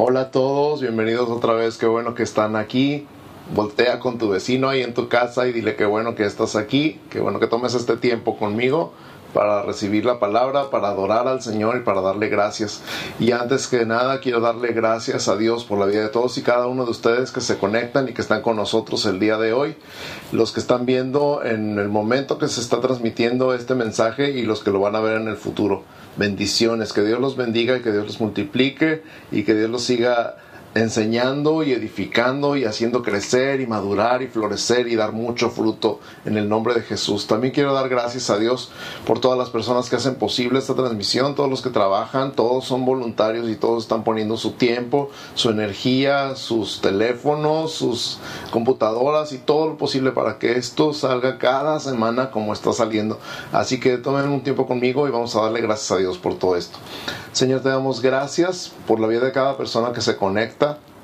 Hola a todos, bienvenidos otra vez, qué bueno que están aquí. Voltea con tu vecino ahí en tu casa y dile qué bueno que estás aquí, qué bueno que tomes este tiempo conmigo para recibir la palabra, para adorar al Señor y para darle gracias. Y antes que nada quiero darle gracias a Dios por la vida de todos y cada uno de ustedes que se conectan y que están con nosotros el día de hoy, los que están viendo en el momento que se está transmitiendo este mensaje y los que lo van a ver en el futuro. Bendiciones, que Dios los bendiga y que Dios los multiplique y que Dios los siga enseñando y edificando y haciendo crecer y madurar y florecer y dar mucho fruto en el nombre de Jesús. También quiero dar gracias a Dios por todas las personas que hacen posible esta transmisión, todos los que trabajan, todos son voluntarios y todos están poniendo su tiempo, su energía, sus teléfonos, sus computadoras y todo lo posible para que esto salga cada semana como está saliendo. Así que tomen un tiempo conmigo y vamos a darle gracias a Dios por todo esto. Señor, te damos gracias por la vida de cada persona que se conecta. Hasta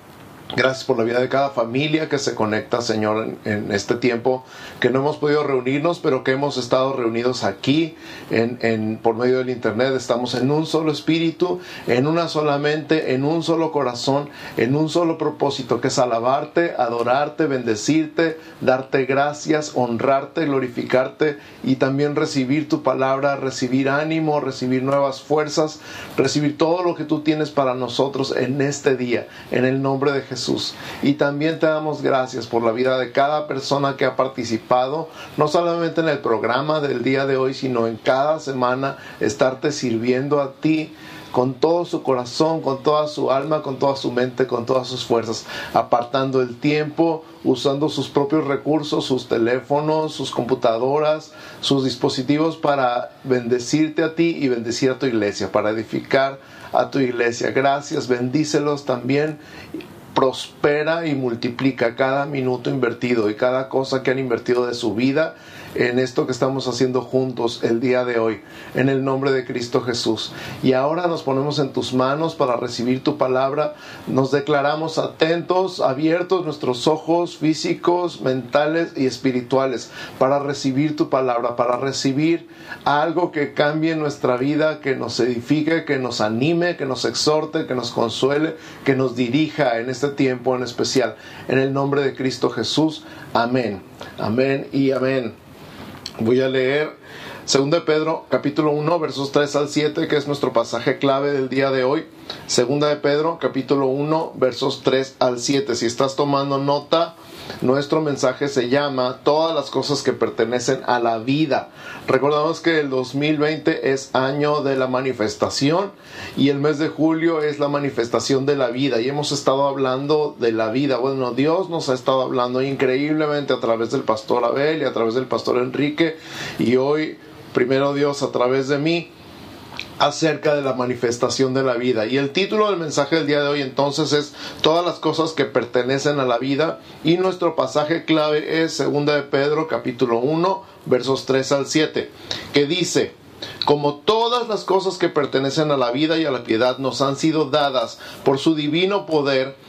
Gracias por la vida de cada familia que se conecta, Señor, en, este tiempo que no hemos podido reunirnos, pero que hemos estado reunidos aquí en, por medio del Internet. Estamos en un solo espíritu, en una sola mente, en un solo corazón, en un solo propósito, que es alabarte, adorarte, bendecirte, darte gracias, honrarte, glorificarte y también recibir tu palabra, recibir ánimo, recibir nuevas fuerzas, recibir todo lo que tú tienes para nosotros en este día, en el nombre de Jesús. Y también te damos gracias por la vida de cada persona que ha participado, no solamente en el programa del día de hoy, sino en cada semana, estarte sirviendo a ti con todo su corazón, con toda su alma, con toda su mente, con todas sus fuerzas, apartando el tiempo, usando sus propios recursos, sus teléfonos, sus computadoras, sus dispositivos para bendecirte a ti y bendecir a tu iglesia, para edificar a tu iglesia. Gracias, bendícelos también prospera y multiplica cada minuto invertido y cada cosa que han invertido de su vida en esto que estamos haciendo juntos el día de hoy, en el nombre de Cristo Jesús. Y ahora nos ponemos en tus manos para recibir tu palabra. Nos declaramos atentos, abiertos nuestros ojos físicos, mentales y espirituales para recibir tu palabra, para recibir algo que cambie nuestra vida, que nos edifique, que nos anime, que nos exhorte, que nos consuele, que nos dirija en este tiempo en especial. En el nombre de Cristo Jesús. Amén. Amén y amén. Voy a leer 2 de Pedro capítulo 1 versos 3 al 7 que es nuestro pasaje clave del día de hoy. 2 de Pedro capítulo 1 versos 3 al 7. Si estás tomando nota, nuestro mensaje se llama Todas las cosas que pertenecen a la vida. Recordamos que el 2020 es año de la manifestación y el mes de julio es la manifestación de la vida y hemos estado hablando de la vida. Bueno, Dios nos ha estado hablando increíblemente a través del pastor Abel y a través del pastor Enrique y hoy primero Dios a través de mí acerca de la manifestación de la vida. Y el título del mensaje del día de hoy entonces es Todas las cosas que pertenecen a la vida y nuestro pasaje clave es 2 de Pedro capítulo 1 versos 3 al 7 que dice como todas las cosas que pertenecen a la vida y a la piedad nos han sido dadas por su divino poder,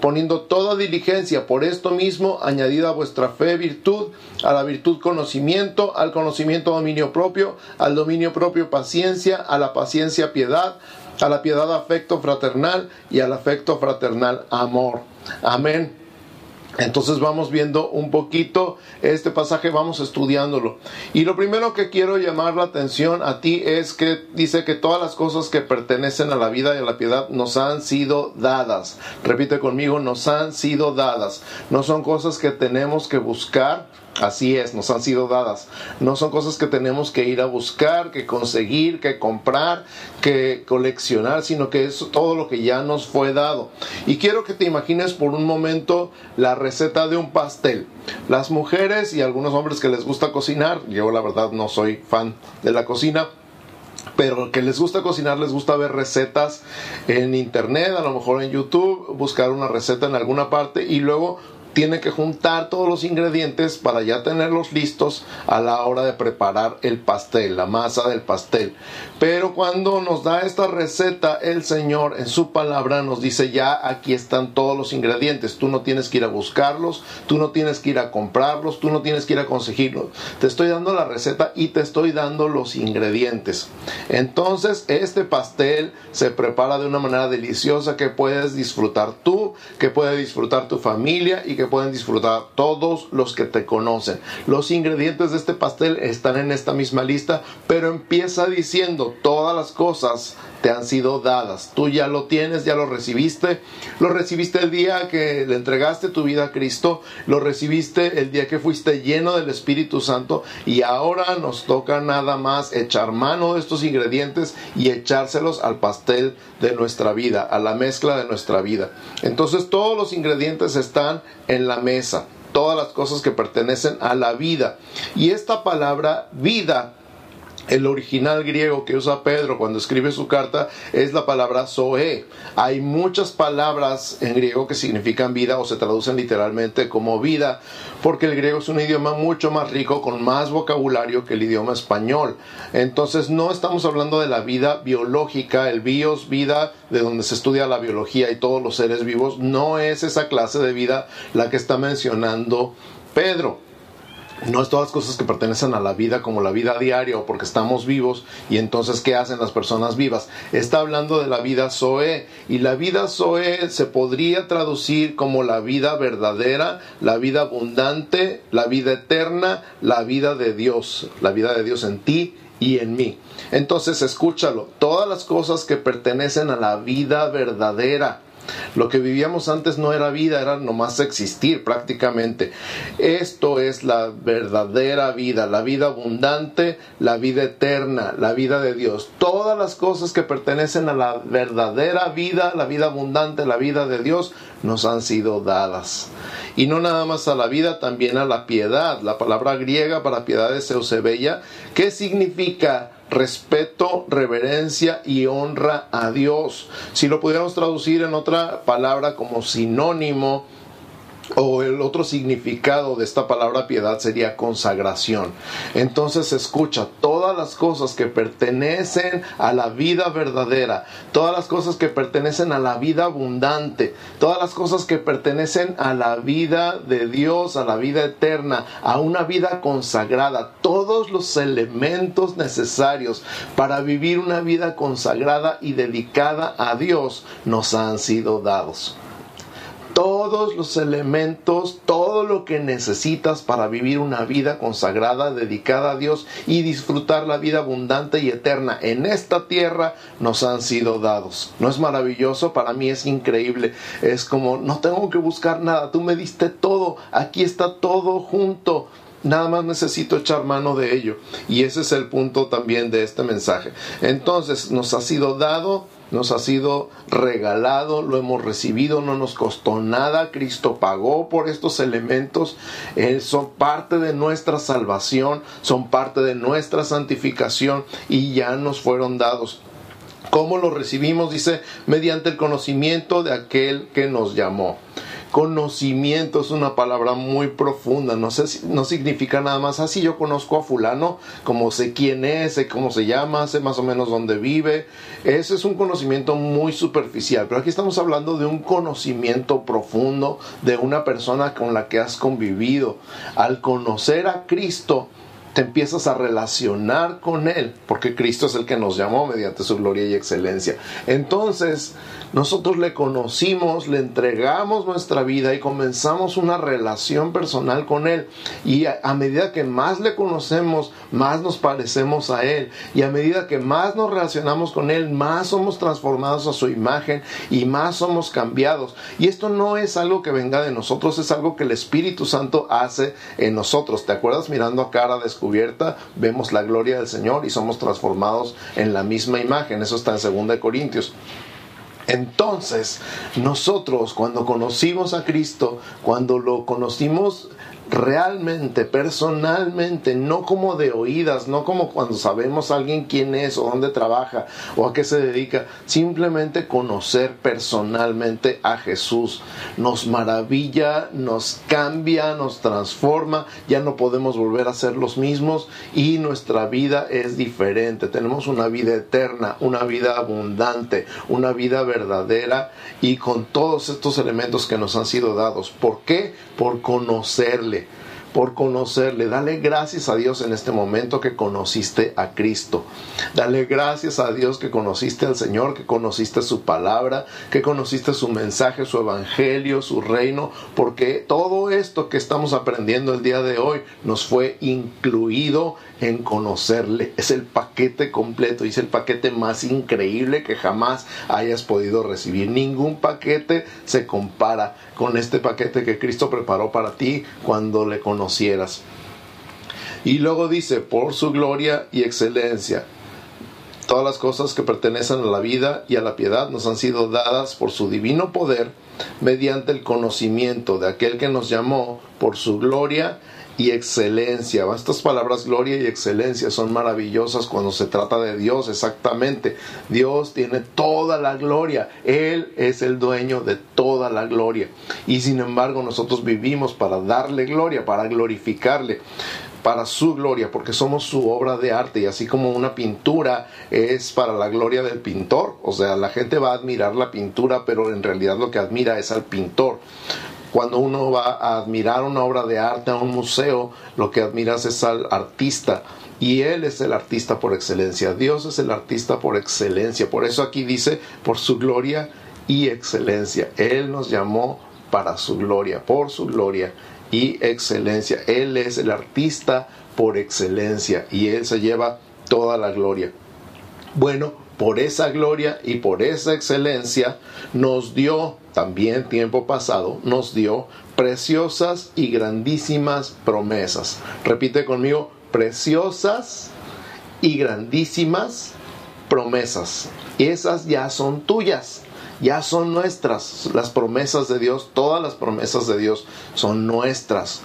poniendo toda diligencia por esto mismo, añadida a vuestra fe virtud, a la virtud conocimiento, al conocimiento dominio propio, al dominio propio paciencia, a la paciencia piedad, a la piedad afecto fraternal y al afecto fraternal amor. Amén. Entonces vamos viendo un poquito este pasaje, vamos estudiándolo. Y lo primero que quiero llamar la atención a ti es que dice que todas las cosas que pertenecen a la vida y a la piedad nos han sido dadas. Repite conmigo, nos han sido dadas. No son cosas que tenemos que buscar, Así es, nos han sido dadas. No son cosas que tenemos que ir a buscar, que conseguir, que comprar, que coleccionar, sino que es todo lo que ya nos fue dado. Y quiero que te imagines por un momento la receta de un pastel. Las mujeres y algunos hombres que les gusta cocinar, yo la verdad no soy fan de la cocina, pero que les gusta cocinar, les gusta ver recetas en internet, a lo mejor en YouTube, buscar una receta en alguna parte y luego tiene que juntar todos los ingredientes para ya tenerlos listos a la hora de preparar el pastel, la masa del pastel. Pero cuando nos da esta receta, el Señor en su palabra nos dice ya aquí están todos los ingredientes. Tú no tienes que ir a buscarlos, tú no tienes que ir a comprarlos, tú no tienes que ir a conseguirlos. Te estoy dando la receta y te estoy dando los ingredientes. Entonces este pastel se prepara de una manera deliciosa que puedes disfrutar tú, que puede disfrutar tu familia y que pueden disfrutar todos los que te conocen. Los ingredientes de este pastel están en esta misma lista, pero empieza diciendo todas las cosas te han sido dadas. Tú ya lo tienes, ya lo recibiste. Lo recibiste el día que le entregaste tu vida a Cristo. Lo recibiste el día que fuiste lleno del Espíritu Santo. Y ahora nos toca nada más echar mano de estos ingredientes y echárselos al pastel de nuestra vida, a la mezcla de nuestra vida. Entonces todos los ingredientes están en la mesa. Todas las cosas que pertenecen a la vida. Y esta palabra vida el original griego que usa Pedro cuando escribe su carta es la palabra zoe. Hay muchas palabras en griego que significan vida o se traducen literalmente como vida, porque el griego es un idioma mucho más rico, con más vocabulario que el idioma español. Entonces no estamos hablando de la vida biológica, el bios, vida de donde se estudia la biología y todos los seres vivos, no es esa clase de vida la que está mencionando Pedro no es todas las cosas que pertenecen a la vida como la vida diaria o porque estamos vivos y entonces qué hacen las personas vivas. Está hablando de la vida Zoe y la vida Zoe se podría traducir como la vida verdadera, la vida abundante, la vida eterna, la vida de Dios, la vida de Dios en ti y en mí. Entonces escúchalo, todas las cosas que pertenecen a la vida verdadera lo que vivíamos antes no era vida, era nomás existir prácticamente. Esto es la verdadera vida, la vida abundante, la vida eterna, la vida de Dios. Todas las cosas que pertenecen a la verdadera vida, la vida abundante, la vida de Dios, nos han sido dadas. Y no nada más a la vida, también a la piedad. La palabra griega para piedad es eusebella, ¿Qué significa respeto, reverencia y honra a Dios. Si lo pudiéramos traducir en otra palabra como sinónimo, o el otro significado de esta palabra piedad sería consagración. Entonces escucha, todas las cosas que pertenecen a la vida verdadera, todas las cosas que pertenecen a la vida abundante, todas las cosas que pertenecen a la vida de Dios, a la vida eterna, a una vida consagrada, todos los elementos necesarios para vivir una vida consagrada y dedicada a Dios nos han sido dados todos los elementos, todo lo que necesitas para vivir una vida consagrada, dedicada a Dios y disfrutar la vida abundante y eterna en esta tierra nos han sido dados. ¿No es maravilloso? Para mí es increíble. Es como, no tengo que buscar nada, tú me diste todo, aquí está todo junto. Nada más necesito echar mano de ello. Y ese es el punto también de este mensaje. Entonces, nos ha sido dado nos ha sido regalado, lo hemos recibido, no nos costó nada, Cristo pagó por estos elementos, eh, son parte de nuestra salvación, son parte de nuestra santificación y ya nos fueron dados. ¿Cómo lo recibimos? Dice, mediante el conocimiento de aquel que nos llamó. Conocimiento es una palabra muy profunda, no, sé, no significa nada más así. Yo conozco a fulano, como sé quién es, sé cómo se llama, sé más o menos dónde vive. Ese es un conocimiento muy superficial, pero aquí estamos hablando de un conocimiento profundo de una persona con la que has convivido. Al conocer a Cristo, te empiezas a relacionar con Él, porque Cristo es el que nos llamó mediante su gloria y excelencia. Entonces, nosotros le conocimos, le entregamos nuestra vida y comenzamos una relación personal con Él. Y a, medida que más le conocemos, más nos parecemos a Él. Y a medida que más nos relacionamos con Él, más somos transformados a su imagen y más somos cambiados. Y esto no es algo que venga de nosotros, es algo que el Espíritu Santo hace en nosotros. ¿Te acuerdas? Mirando a cara descubierta, vemos la gloria del Señor y somos transformados en la misma imagen. Eso está en 2 Corintios. Entonces, nosotros cuando conocimos a Cristo, cuando lo conocimos realmente, personalmente, no como de oídas, no como cuando sabemos alguien quién es o dónde trabaja o a qué se dedica, simplemente conocer personalmente a Jesús. Nos maravilla, nos cambia, nos transforma, ya no podemos volver a ser los mismos y nuestra vida es diferente. Tenemos una vida eterna, una vida abundante, una vida verdadera y con todos estos elementos que nos han sido dados. ¿Por qué? Por conocerle por conocerle. Dale gracias a Dios en este momento que conociste a Cristo. Dale gracias a Dios que conociste al Señor, que conociste su palabra, que conociste su mensaje, su evangelio, su reino, porque todo esto que estamos aprendiendo el día de hoy nos fue incluido en conocerle. Es el paquete completo y es el paquete más increíble que jamás hayas podido recibir. Ningún paquete se compara con este paquete que Cristo preparó para ti cuando le conocieras. Y luego dice, por su gloria y excelencia. Todas las cosas que pertenecen a la vida y a la piedad nos han sido dadas por su divino poder mediante el conocimiento de aquel que nos llamó por su gloria y excelencia. Estas palabras gloria y excelencia son maravillosas cuando se trata de Dios, exactamente. Dios tiene toda la gloria, Él es el dueño de toda la gloria. Y sin embargo nosotros vivimos para darle gloria, para glorificarle para su gloria, porque somos su obra de arte y así como una pintura es para la gloria del pintor, o sea, la gente va a admirar la pintura, pero en realidad lo que admira es al pintor. Cuando uno va a admirar una obra de arte a un museo, lo que admiras es al artista. Y Él es el artista por excelencia. Dios es el artista por excelencia. Por eso aquí dice, por su gloria y excelencia. Él nos llamó para su gloria, por su gloria y excelencia. Él es el artista por excelencia y Él se lleva toda la gloria. Bueno, por esa gloria y por esa excelencia nos dio, también tiempo pasado, nos dio preciosas y grandísimas promesas. Repite conmigo, preciosas y grandísimas promesas. Y esas ya son tuyas, ya son nuestras. Las promesas de Dios, todas las promesas de Dios son nuestras.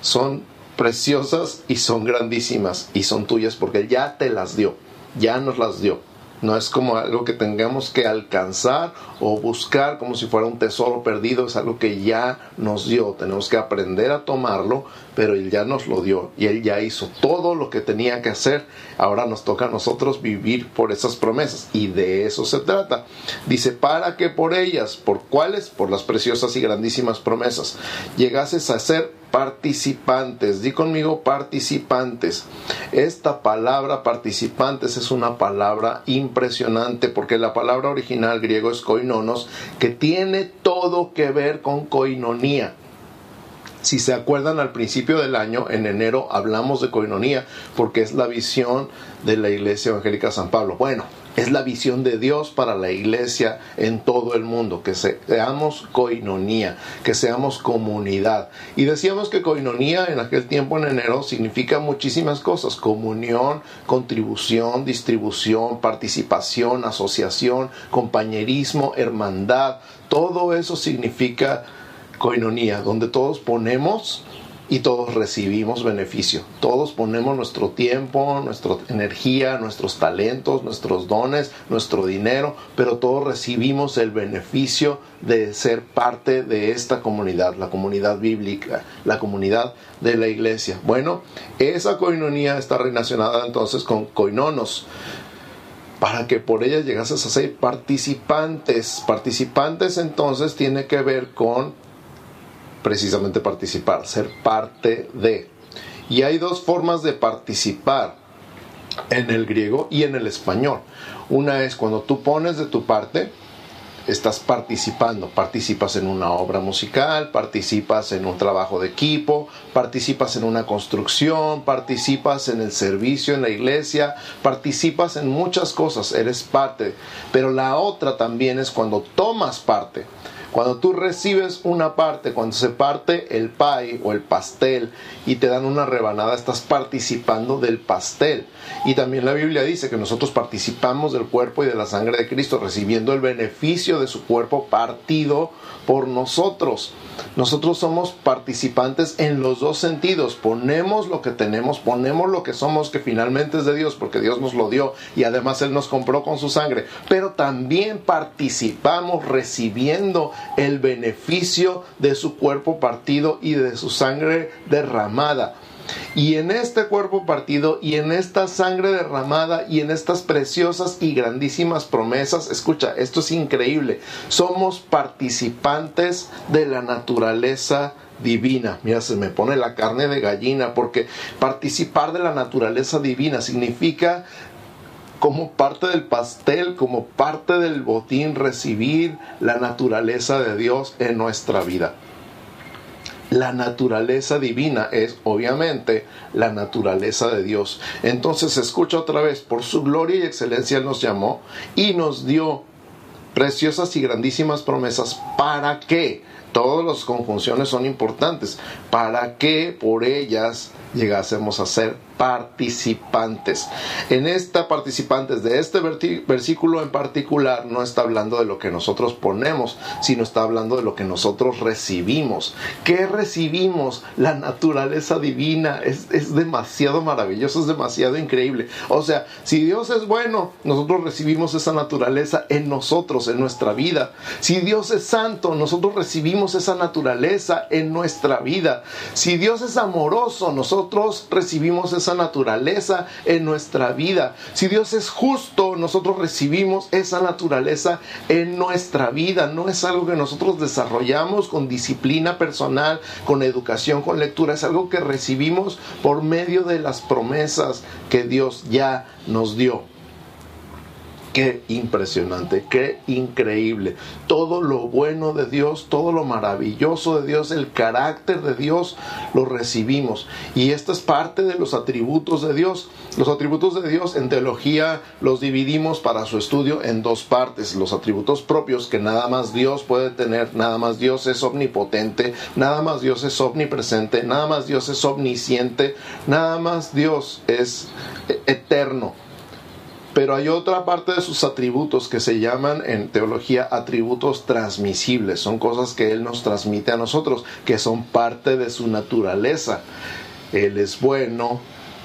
Son preciosas y son grandísimas y son tuyas porque ya te las dio, ya nos las dio. No es como algo que tengamos que alcanzar o buscar como si fuera un tesoro perdido. Es algo que ya nos dio. Tenemos que aprender a tomarlo, pero Él ya nos lo dio. Y Él ya hizo todo lo que tenía que hacer. Ahora nos toca a nosotros vivir por esas promesas. Y de eso se trata. Dice, para que por ellas, ¿por cuáles? Por las preciosas y grandísimas promesas, llegases a ser participantes. Di conmigo participantes. Esta palabra participantes es una palabra impresionante porque la palabra original griego es koinonos que tiene todo que ver con koinonía. Si se acuerdan al principio del año, en enero, hablamos de koinonía porque es la visión de la Iglesia Evangélica San Pablo. Bueno, es la visión de Dios para la iglesia en todo el mundo, que seamos coinonía, que seamos comunidad. Y decíamos que coinonía en aquel tiempo en enero significa muchísimas cosas, comunión, contribución, distribución, participación, asociación, compañerismo, hermandad, todo eso significa coinonía, donde todos ponemos y todos recibimos beneficio. Todos ponemos nuestro tiempo, nuestra energía, nuestros talentos, nuestros dones, nuestro dinero, pero todos recibimos el beneficio de ser parte de esta comunidad, la comunidad bíblica, la comunidad de la iglesia. Bueno, esa coinonía está relacionada entonces con coinonos para que por ella llegases a ser participantes. Participantes entonces tiene que ver con precisamente participar, ser parte de. Y hay dos formas de participar en el griego y en el español. Una es cuando tú pones de tu parte, estás participando, participas en una obra musical, participas en un trabajo de equipo, participas en una construcción, participas en el servicio en la iglesia, participas en muchas cosas, eres parte. Pero la otra también es cuando tomas parte. Cuando tú recibes una parte, cuando se parte el pie o el pastel y te dan una rebanada, estás participando del pastel. Y también la Biblia dice que nosotros participamos del cuerpo y de la sangre de Cristo, recibiendo el beneficio de su cuerpo partido por nosotros. Nosotros somos participantes en los dos sentidos. Ponemos lo que tenemos, ponemos lo que somos, que finalmente es de Dios, porque Dios nos lo dio y además Él nos compró con su sangre. Pero también participamos recibiendo el beneficio de su cuerpo partido y de su sangre derramada. Y en este cuerpo partido y en esta sangre derramada y en estas preciosas y grandísimas promesas, escucha, esto es increíble, somos participantes de la naturaleza divina. Mira, se me pone la carne de gallina porque participar de la naturaleza divina significa como parte del pastel, como parte del botín, recibir la naturaleza de Dios en nuestra vida. La naturaleza divina es obviamente la naturaleza de Dios. Entonces escucha otra vez, por su gloria y excelencia Él nos llamó y nos dio preciosas y grandísimas promesas. Para que, todas las conjunciones son importantes, para que por ellas llegásemos a ser participantes. En esta participantes de este versículo en particular no está hablando de lo que nosotros ponemos, sino está hablando de lo que nosotros recibimos. ¿Qué recibimos? La naturaleza divina es, es demasiado maravilloso, es demasiado increíble. O sea, si Dios es bueno, nosotros recibimos esa naturaleza en nosotros, en nuestra vida. Si Dios es santo, nosotros recibimos esa naturaleza en nuestra vida. Si Dios es amoroso, nosotros recibimos esa esa naturaleza en nuestra vida. Si Dios es justo, nosotros recibimos esa naturaleza en nuestra vida. No es algo que nosotros desarrollamos con disciplina personal, con educación, con lectura. Es algo que recibimos por medio de las promesas que Dios ya nos dio. Qué impresionante, qué increíble. Todo lo bueno de Dios, todo lo maravilloso de Dios, el carácter de Dios, lo recibimos. Y esta es parte de los atributos de Dios. Los atributos de Dios en teología los dividimos para su estudio en dos partes. Los atributos propios que nada más Dios puede tener, nada más Dios es omnipotente, nada más Dios es omnipresente, nada más Dios es omnisciente, nada más Dios es eterno. Pero hay otra parte de sus atributos que se llaman en teología atributos transmisibles. Son cosas que Él nos transmite a nosotros, que son parte de su naturaleza. Él es bueno,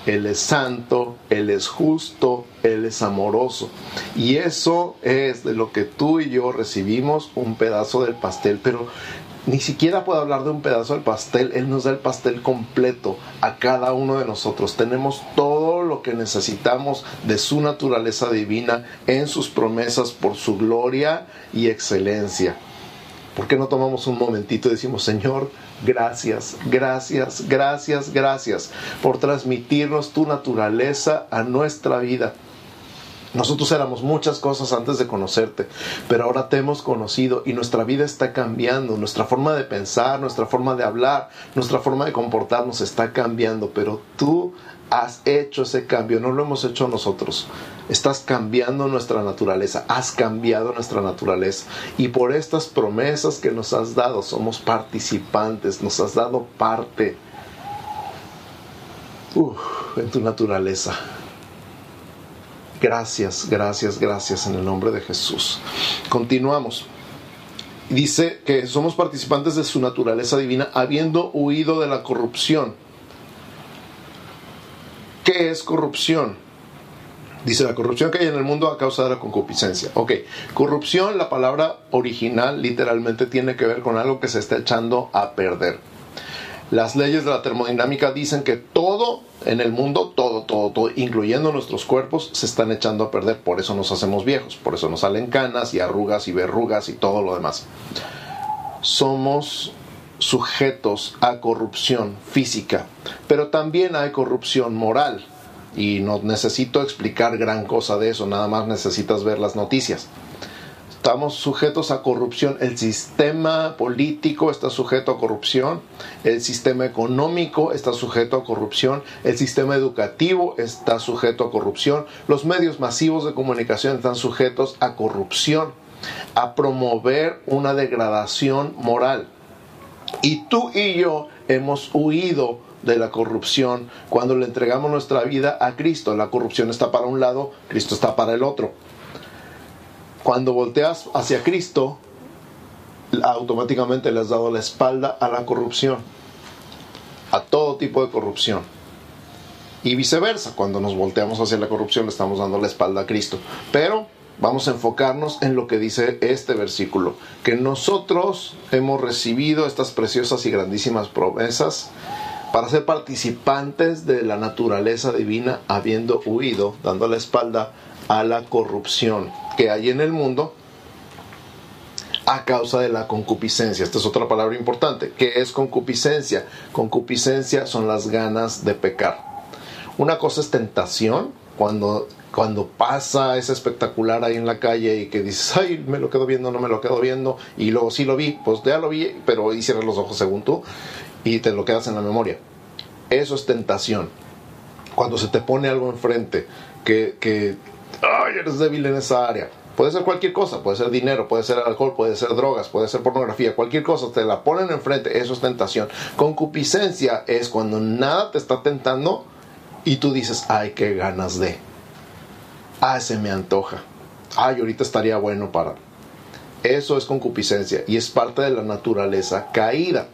Él es santo, Él es justo, Él es amoroso. Y eso es de lo que tú y yo recibimos un pedazo del pastel. Pero ni siquiera puedo hablar de un pedazo del pastel, Él nos da el pastel completo a cada uno de nosotros. Tenemos todo lo que necesitamos de su naturaleza divina en sus promesas por su gloria y excelencia. ¿Por qué no tomamos un momentito y decimos, Señor, gracias, gracias, gracias, gracias por transmitirnos tu naturaleza a nuestra vida? Nosotros éramos muchas cosas antes de conocerte, pero ahora te hemos conocido y nuestra vida está cambiando, nuestra forma de pensar, nuestra forma de hablar, nuestra forma de comportarnos está cambiando, pero tú has hecho ese cambio, no lo hemos hecho nosotros. Estás cambiando nuestra naturaleza, has cambiado nuestra naturaleza y por estas promesas que nos has dado somos participantes, nos has dado parte en tu naturaleza. Gracias, gracias, gracias en el nombre de Jesús. Continuamos. Dice que somos participantes de su naturaleza divina habiendo huido de la corrupción. ¿Qué es corrupción? Dice la corrupción que hay en el mundo a causa de la concupiscencia. Ok, corrupción, la palabra original literalmente tiene que ver con algo que se está echando a perder. Las leyes de la termodinámica dicen que todo en el mundo, todo, todo, todo, incluyendo nuestros cuerpos, se están echando a perder. Por eso nos hacemos viejos, por eso nos salen canas y arrugas y verrugas y todo lo demás. Somos sujetos a corrupción física, pero también hay corrupción moral. Y no necesito explicar gran cosa de eso, nada más necesitas ver las noticias estamos sujetos a corrupción. El sistema político está sujeto a corrupción, el sistema económico está sujeto a corrupción, el sistema educativo está sujeto a corrupción, los medios masivos de comunicación están sujetos a corrupción, a promover una degradación moral. Y tú y yo hemos huido de la corrupción cuando le entregamos nuestra vida a Cristo. La corrupción está para un lado, Cristo está para el otro. Cuando volteas hacia Cristo, automáticamente le has dado la espalda a la corrupción, a todo tipo de corrupción. Y viceversa, cuando nos volteamos hacia la corrupción le estamos dando la espalda a Cristo. Pero vamos a enfocarnos en lo que dice este versículo, que nosotros hemos recibido estas preciosas y grandísimas promesas para ser participantes de la naturaleza divina, habiendo huido, dando la espalda a la corrupción que hay en el mundo a causa de la concupiscencia. Esta es otra palabra importante. ¿Qué es concupiscencia? Concupiscencia son las ganas de pecar. Una cosa es tentación, cuando, cuando pasa ese espectacular ahí en la calle y que dices, ay, me lo quedo viendo, no me lo quedo viendo, y luego sí lo vi, pues ya lo vi, pero hoy cierras los ojos según tú y te lo quedas en la memoria. Eso es tentación. Cuando se te pone algo enfrente que ay, eres débil en esa área. Puede ser cualquier cosa, puede ser dinero, puede ser alcohol, puede ser drogas, puede ser pornografía, cualquier cosa, te la ponen enfrente, eso es tentación. Concupiscencia es cuando nada te está tentando y tú dices, ay, qué ganas de. Ay, se me antoja. Ay, ahorita estaría bueno para. Eso es concupiscencia y es parte de la naturaleza caída.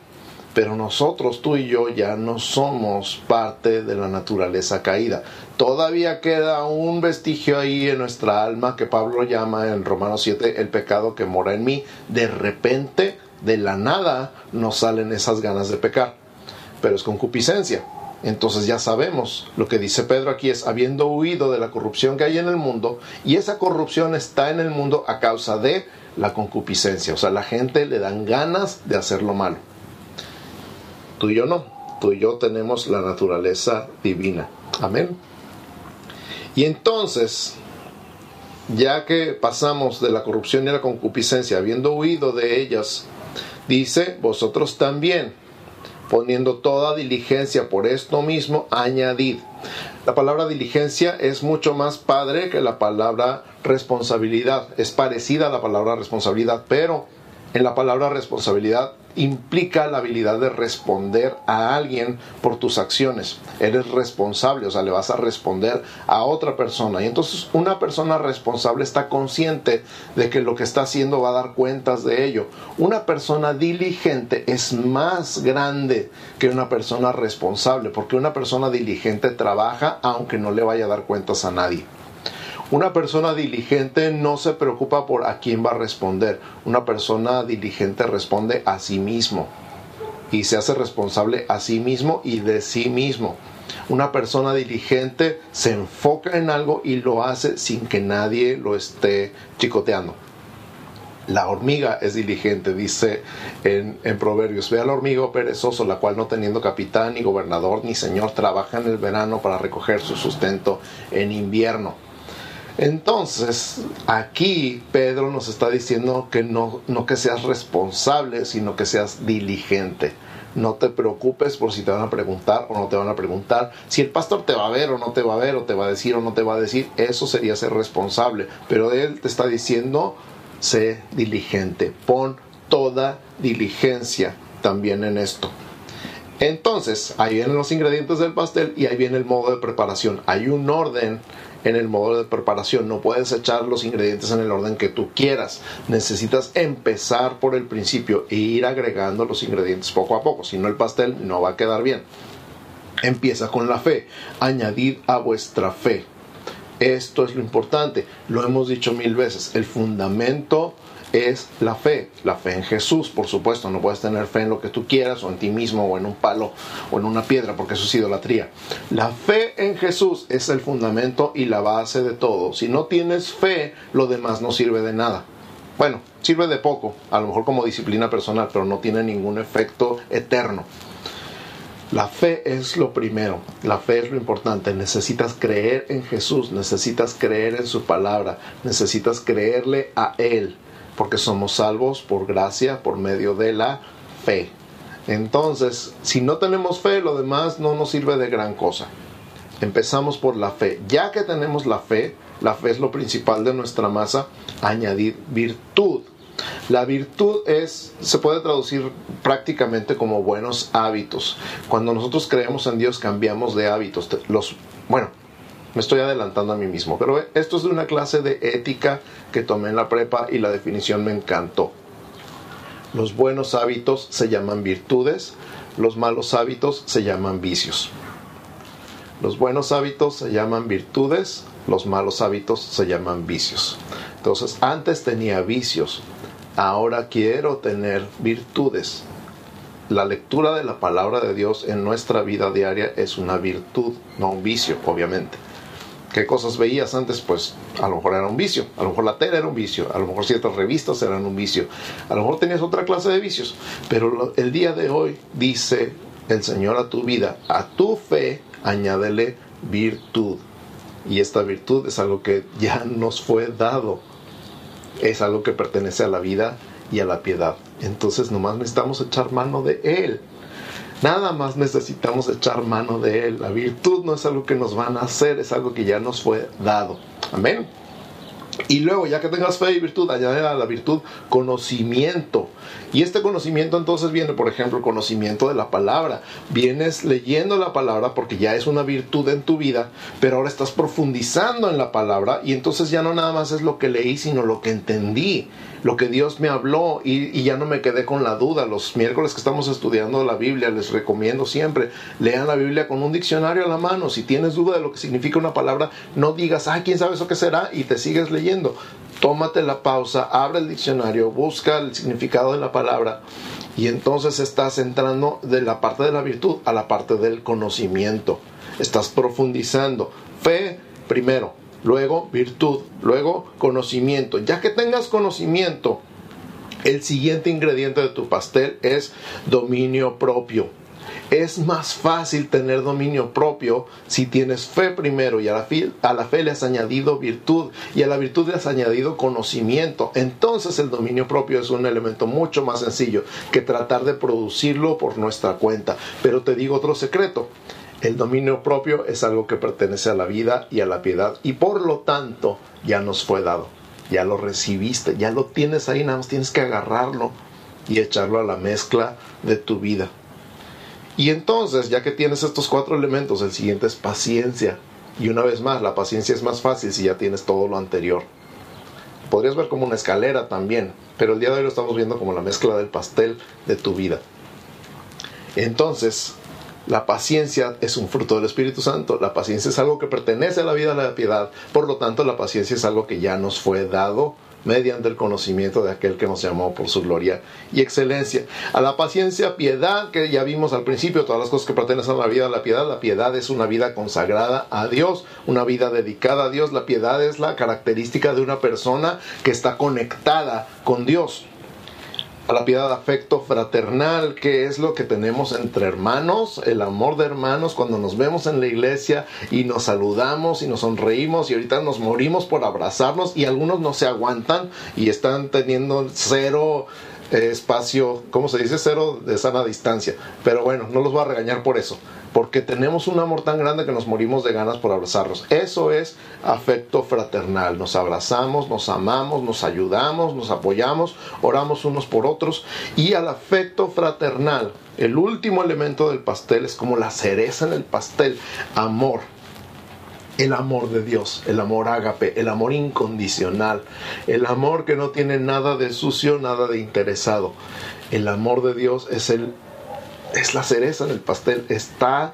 Pero nosotros, tú y yo, ya no somos parte de la naturaleza caída. Todavía queda un vestigio ahí en nuestra alma que Pablo llama en Romanos 7 el pecado que mora en mí. De repente, de la nada, nos salen esas ganas de pecar. Pero es concupiscencia. Entonces ya sabemos, lo que dice Pedro aquí es, habiendo huido de la corrupción que hay en el mundo, y esa corrupción está en el mundo a causa de la concupiscencia. O sea, la gente le dan ganas de hacer lo malo. Tú y yo no. Tú y yo tenemos la naturaleza divina. Amén. Y entonces, ya que pasamos de la corrupción y la concupiscencia, habiendo huido de ellas, dice, vosotros también, poniendo toda diligencia por esto mismo, añadid. La palabra diligencia es mucho más padre que la palabra responsabilidad. Es parecida a la palabra responsabilidad, pero en la palabra responsabilidad implica la habilidad de responder a alguien por tus acciones. Eres responsable, o sea, le vas a responder a otra persona. Y entonces una persona responsable está consciente de que lo que está haciendo va a dar cuentas de ello. Una persona diligente es más grande que una persona responsable, porque una persona diligente trabaja aunque no le vaya a dar cuentas a nadie. Una persona diligente no se preocupa por a quién va a responder. Una persona diligente responde a sí mismo y se hace responsable a sí mismo y de sí mismo. Una persona diligente se enfoca en algo y lo hace sin que nadie lo esté chicoteando. La hormiga es diligente, dice en, en, Proverbios. Ve a la hormiga perezoso, la cual no teniendo capitán, ni gobernador, ni señor, trabaja en el verano para recoger su sustento en invierno. Entonces, aquí Pedro nos está diciendo que no, que seas responsable, sino que seas diligente. No te preocupes por si te van a preguntar o no te van a preguntar. Si el pastor te va a ver o no te va a ver, o te va a decir o no te va a decir, eso sería ser responsable. Pero él te está diciendo, sé diligente. Pon toda diligencia también en esto. Entonces, ahí vienen los ingredientes del pastel y ahí viene el modo de preparación. Hay un orden en el modo de preparación. No puedes echar los ingredientes en el orden que tú quieras. Necesitas empezar por el principio e ir agregando los ingredientes poco a poco. Si no, el pastel no va a quedar bien. Empieza con la fe. Añadid a vuestra fe. Esto es lo importante. Lo hemos dicho mil veces. El fundamento es la fe, la fe en Jesús, por supuesto, no puedes tener fe en lo que tú quieras o en ti mismo o en un palo o en una piedra, porque eso es idolatría. La fe en Jesús es el fundamento y la base de todo. Si no tienes fe, lo demás no sirve de nada. Bueno, sirve de poco, a lo mejor como disciplina personal, pero no tiene ningún efecto eterno. La fe es lo primero, la fe es lo importante. Necesitas creer en Jesús, necesitas creer en su palabra, necesitas creerle a Él porque somos salvos por gracia, por medio de la fe. Entonces, si no tenemos fe, lo demás no nos sirve de gran cosa. Empezamos por la fe. Ya que tenemos la fe, la fe es lo principal de nuestra masa, añadir virtud. La virtud es, se puede traducir prácticamente como buenos hábitos. Cuando nosotros creemos en Dios, cambiamos de hábitos. Los, bueno, me estoy adelantando a mí mismo, pero esto es de una clase de ética que tomé en la prepa y la definición me encantó. Los buenos hábitos se llaman virtudes, los malos hábitos se llaman vicios. Los buenos hábitos se llaman virtudes, los malos hábitos se llaman vicios. Entonces, antes tenía vicios, ahora quiero tener virtudes. La lectura de la palabra de Dios en nuestra vida diaria es una virtud, no un vicio, obviamente. ¿Qué cosas veías antes? Pues a lo mejor era un vicio, a lo mejor la tele era un vicio, a lo mejor ciertas revistas eran un vicio, a lo mejor tenías otra clase de vicios, pero el día de hoy dice el Señor a tu vida, a tu fe añádele virtud. Y esta virtud es algo que ya nos fue dado, es algo que pertenece a la vida y a la piedad. Entonces nomás necesitamos echar mano de Él. Nada más necesitamos echar mano de Él. La virtud no es algo que nos van a hacer, es algo que ya nos fue dado. Amén. Y luego, ya que tengas fe y virtud, añade a la virtud conocimiento. Y este conocimiento entonces viene, por ejemplo, conocimiento de la palabra. Vienes leyendo la palabra porque ya es una virtud en tu vida, pero ahora estás profundizando en la palabra y entonces ya no nada más es lo que leí, sino lo que entendí lo que Dios me habló y, ya no me quedé con la duda. Los miércoles que estamos estudiando la Biblia, les recomiendo siempre, lean la Biblia con un diccionario a la mano. Si tienes duda de lo que significa una palabra, no digas, ah, quién sabe eso qué será, y te sigues leyendo. Tómate la pausa, abre el diccionario, busca el significado de la palabra y entonces estás entrando de la parte de la virtud a la parte del conocimiento. Estás profundizando. Fe primero, luego virtud, luego conocimiento. Ya que tengas conocimiento, el siguiente ingrediente de tu pastel es dominio propio. Es más fácil tener dominio propio si tienes fe primero y a la, fe, le has añadido virtud y a la virtud le has añadido conocimiento. Entonces el dominio propio es un elemento mucho más sencillo que tratar de producirlo por nuestra cuenta. Pero te digo otro secreto. El dominio propio es algo que pertenece a la vida y a la piedad y por lo tanto ya nos fue dado. Ya lo recibiste, ya lo tienes ahí, nada más tienes que agarrarlo y echarlo a la mezcla de tu vida. Y entonces, ya que tienes estos cuatro elementos, el siguiente es paciencia. Y una vez más, la paciencia es más fácil si ya tienes todo lo anterior. Podrías ver como una escalera también, pero el día de hoy lo estamos viendo como la mezcla del pastel de tu vida. Entonces, la paciencia es un fruto del Espíritu Santo. La paciencia es algo que pertenece a la vida de la piedad. Por lo tanto, la paciencia es algo que ya nos fue dado mediante el conocimiento de aquel que nos llamó por su gloria y excelencia. A la paciencia, piedad, que ya vimos al principio, todas las cosas que pertenecen a la vida la piedad. La piedad es una vida consagrada a Dios, una vida dedicada a Dios. La piedad es la característica de una persona que está conectada con Dios a la piedad afecto fraternal, que es lo que tenemos entre hermanos, el amor de hermanos cuando nos vemos en la iglesia y nos saludamos y nos sonreímos y ahorita nos morimos por abrazarnos y algunos no se aguantan y están teniendo cero eh, espacio, ¿cómo se dice? Cero de sana distancia. Pero bueno, no los voy a regañar por eso porque tenemos un amor tan grande que nos morimos de ganas por abrazarnos. Eso es afecto fraternal. Nos abrazamos, nos amamos, nos ayudamos, nos apoyamos, oramos unos por otros. Y al afecto fraternal, el último elemento del pastel es como la cereza en el pastel, amor. El amor de Dios, el amor ágape, el amor incondicional, el amor que no tiene nada de sucio, nada de interesado. El amor de Dios es el es la cereza en el pastel, está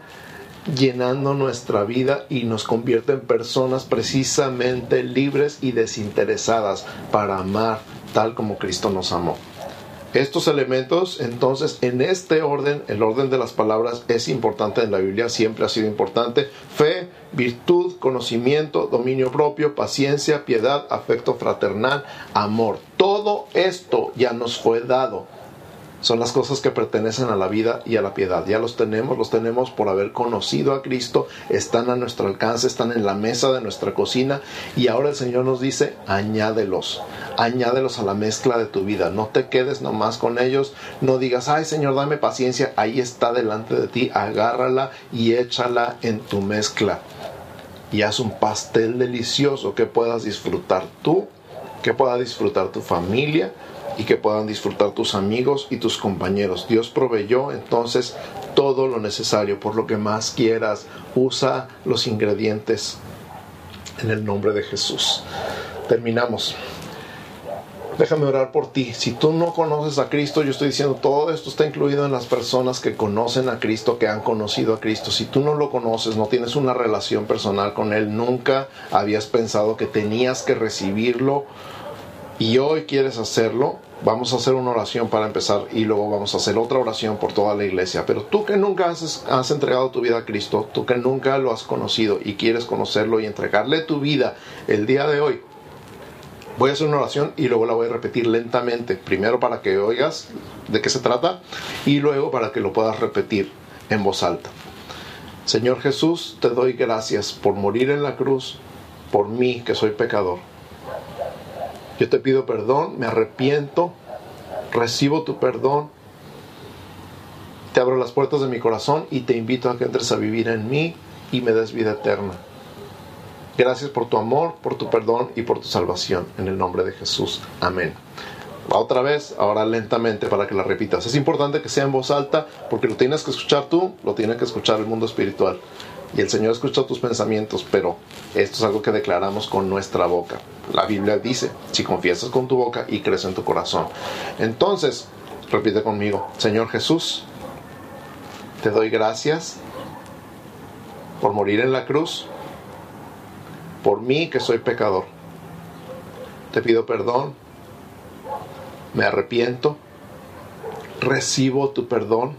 llenando nuestra vida y nos convierte en personas precisamente libres y desinteresadas para amar tal como Cristo nos amó. Estos elementos, entonces, en este orden, el orden de las palabras es importante en la Biblia, siempre ha sido importante. Fe, virtud, conocimiento, dominio propio, paciencia, piedad, afecto fraternal, amor. Todo esto ya nos fue dado son las cosas que pertenecen a la vida y a la piedad. Ya los tenemos, los tenemos por haber conocido a Cristo, están a nuestro alcance, están en la mesa de nuestra cocina y ahora el Señor nos dice, añádelos, añádelos a la mezcla de tu vida. No te quedes nomás con ellos, no digas, ay Señor, dame paciencia, ahí está delante de ti, agárrala y échala en tu mezcla. Y haz un pastel delicioso que puedas disfrutar tú, que pueda disfrutar tu familia, y que puedan disfrutar tus amigos y tus compañeros. Dios proveyó entonces todo lo necesario, por lo que más quieras, usa los ingredientes en el nombre de Jesús. Terminamos. Déjame orar por ti. Si tú no conoces a Cristo, yo estoy diciendo, todo esto está incluido en las personas que conocen a Cristo, que han conocido a Cristo. Si tú no lo conoces, no tienes una relación personal con Él, nunca habías pensado que tenías que recibirlo y hoy quieres hacerlo, vamos a hacer una oración para empezar y luego vamos a hacer otra oración por toda la iglesia. Pero tú que nunca has, entregado tu vida a Cristo, tú que nunca lo has conocido y quieres conocerlo y entregarle tu vida el día de hoy, Voy a hacer una oración y luego la voy a repetir lentamente. Primero para que oigas de qué se trata y luego para que lo puedas repetir en voz alta. Señor Jesús, te doy gracias por morir en la cruz por mí que soy pecador. Yo te pido perdón, me arrepiento, recibo tu perdón, te abro las puertas de mi corazón y te invito a que entres a vivir en mí y me des vida eterna. Gracias por tu amor, por tu perdón y por tu salvación. En el nombre de Jesús. Amén. Va otra vez, ahora lentamente para que la repitas. Es importante que sea en voz alta porque lo tienes que escuchar tú, lo tiene que escuchar el mundo espiritual. Y el Señor escucha tus pensamientos, pero esto es algo que declaramos con nuestra boca. La Biblia dice, si confiesas con tu boca y crees en tu corazón. Entonces, repite conmigo, Señor Jesús, te doy gracias por morir en la cruz por mí que soy pecador. Te pido perdón, me arrepiento, recibo tu perdón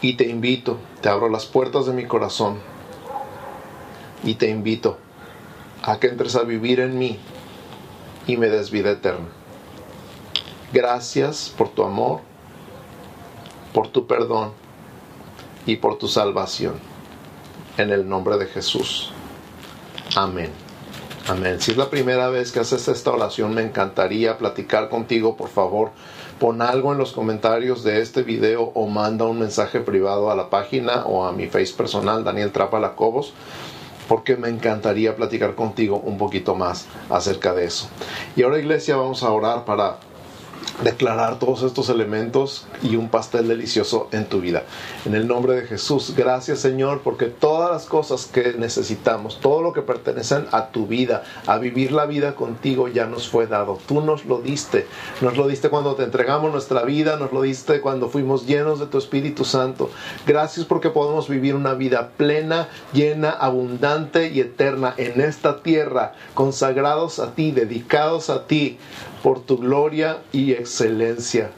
y te invito, te abro las puertas de mi corazón y te invito a que entres a vivir en mí y me des vida eterna. Gracias por tu amor, por tu perdón y por tu salvación. En el nombre de Jesús. Amén. Amén. Si es la primera vez que haces esta oración, me encantaría platicar contigo. Por favor, pon algo en los comentarios de este video o manda un mensaje privado a la página o a mi face personal, Daniel Trapa Lacobos, porque me encantaría platicar contigo un poquito más acerca de eso. Y ahora, iglesia, vamos a orar para declarar todos estos elementos y un pastel delicioso en tu vida. En el nombre de Jesús, gracias Señor, porque todas las cosas que necesitamos, todo lo que pertenecen a tu vida, a vivir la vida contigo, ya nos fue dado. Tú nos lo diste. Nos lo diste cuando te entregamos nuestra vida, nos lo diste cuando fuimos llenos de tu Espíritu Santo. Gracias porque podemos vivir una vida plena, llena, abundante y eterna en esta tierra, consagrados a ti, dedicados a ti por tu gloria y excelencia,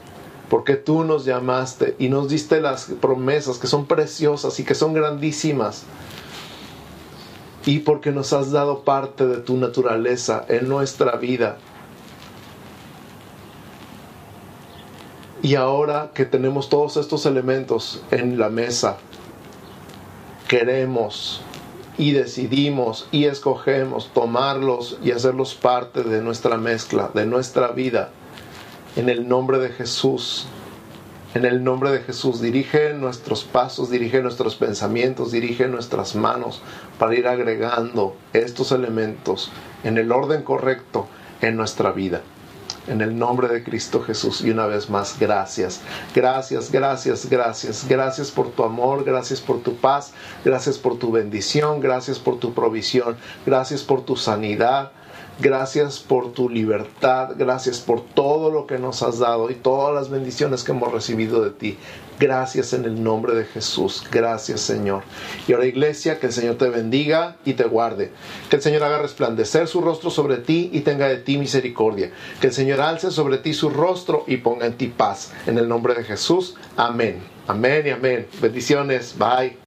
porque tú nos llamaste y nos diste las promesas que son preciosas y que son grandísimas, y porque nos has dado parte de tu naturaleza en nuestra vida. Y ahora que tenemos todos estos elementos en la mesa, queremos y decidimos y escogemos tomarlos y hacerlos parte de nuestra mezcla, de nuestra vida, en el nombre de Jesús. En el nombre de Jesús, dirige nuestros pasos, dirige nuestros pensamientos, dirige nuestras manos para ir agregando estos elementos en el orden correcto en nuestra vida en el nombre de Cristo Jesús. Y una vez más, gracias, gracias, gracias, gracias, gracias por tu amor, gracias por tu paz, gracias por tu bendición, gracias por tu provisión, gracias por tu sanidad. Gracias por tu libertad, gracias por todo lo que nos has dado y todas las bendiciones que hemos recibido de ti. Gracias en el nombre de Jesús. Gracias Señor. Y ahora iglesia, que el Señor te bendiga y te guarde. Que el Señor haga resplandecer su rostro sobre ti y tenga de ti misericordia. Que el Señor alce sobre ti su rostro y ponga en ti paz. En el nombre de Jesús. Amén. Amén y amén. Bendiciones. Bye.